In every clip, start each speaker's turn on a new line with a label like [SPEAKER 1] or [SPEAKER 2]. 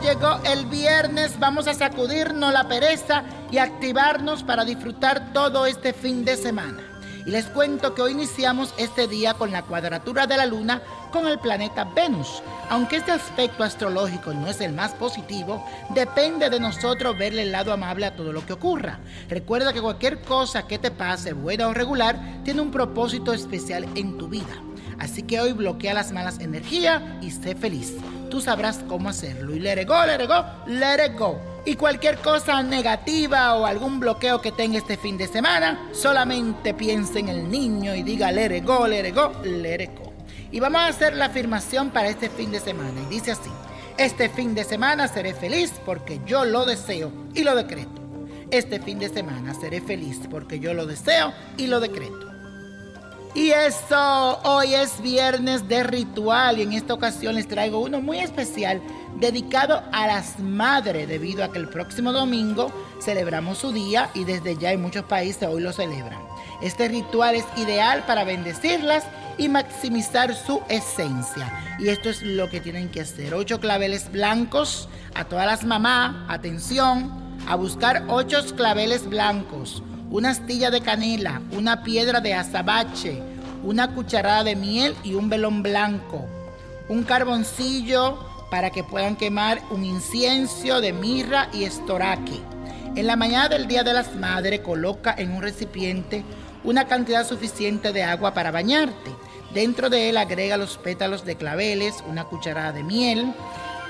[SPEAKER 1] llegó el viernes, vamos a sacudirnos la pereza y activarnos para disfrutar todo este fin de semana. Y les cuento que hoy iniciamos este día con la cuadratura de la luna con el planeta Venus. Aunque este aspecto astrológico no es el más positivo, depende de nosotros verle el lado amable a todo lo que ocurra. Recuerda que cualquier cosa que te pase, buena o regular, tiene un propósito especial en tu vida. Así que hoy bloquea las malas energías y sé feliz. Tú sabrás cómo hacerlo. Y let it go, let it go, let it go. Y cualquier cosa negativa o algún bloqueo que tenga este fin de semana, solamente piense en el niño y diga let it go, let it go, let it go. Y vamos a hacer la afirmación para este fin de semana. Y dice así, este fin de semana seré feliz porque yo lo deseo y lo decreto. Este fin de semana seré feliz porque yo lo deseo y lo decreto. Y eso, hoy es viernes de ritual y en esta ocasión les traigo uno muy especial dedicado a las madres debido a que el próximo domingo celebramos su día y desde ya en muchos países hoy lo celebran. Este ritual es ideal para bendecirlas y maximizar su esencia. Y esto es lo que tienen que hacer. Ocho claveles blancos a todas las mamás, atención, a buscar ocho claveles blancos una astilla de canela, una piedra de azabache, una cucharada de miel y un velón blanco, un carboncillo para que puedan quemar un incienso de mirra y estoraque. En la mañana del Día de las Madres coloca en un recipiente una cantidad suficiente de agua para bañarte. Dentro de él agrega los pétalos de claveles, una cucharada de miel,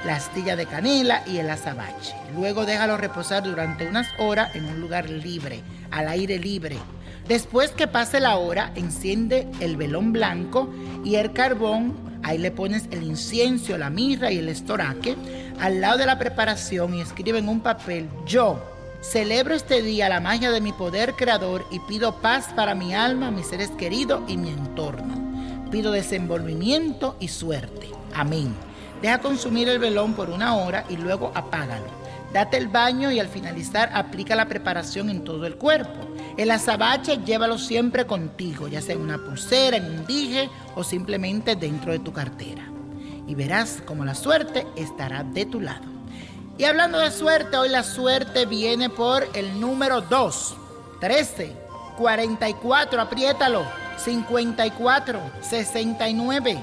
[SPEAKER 1] la astilla de canela y el azabache. Luego déjalo reposar durante unas horas en un lugar libre, al aire libre. Después que pase la hora, enciende el velón blanco y el carbón. Ahí le pones el incienso, la mirra y el estoraque al lado de la preparación y escribe en un papel, yo celebro este día la magia de mi poder creador y pido paz para mi alma, mis seres queridos y mi entorno. Pido desenvolvimiento y suerte. Amén. Deja consumir el velón por una hora y luego apágalo. Date el baño y al finalizar aplica la preparación en todo el cuerpo. El azabache llévalo siempre contigo, ya sea en una pulsera, en un dije o simplemente dentro de tu cartera. Y verás como la suerte estará de tu lado. Y hablando de suerte, hoy la suerte viene por el número 2, 13, 44, apriétalo, 54, 69.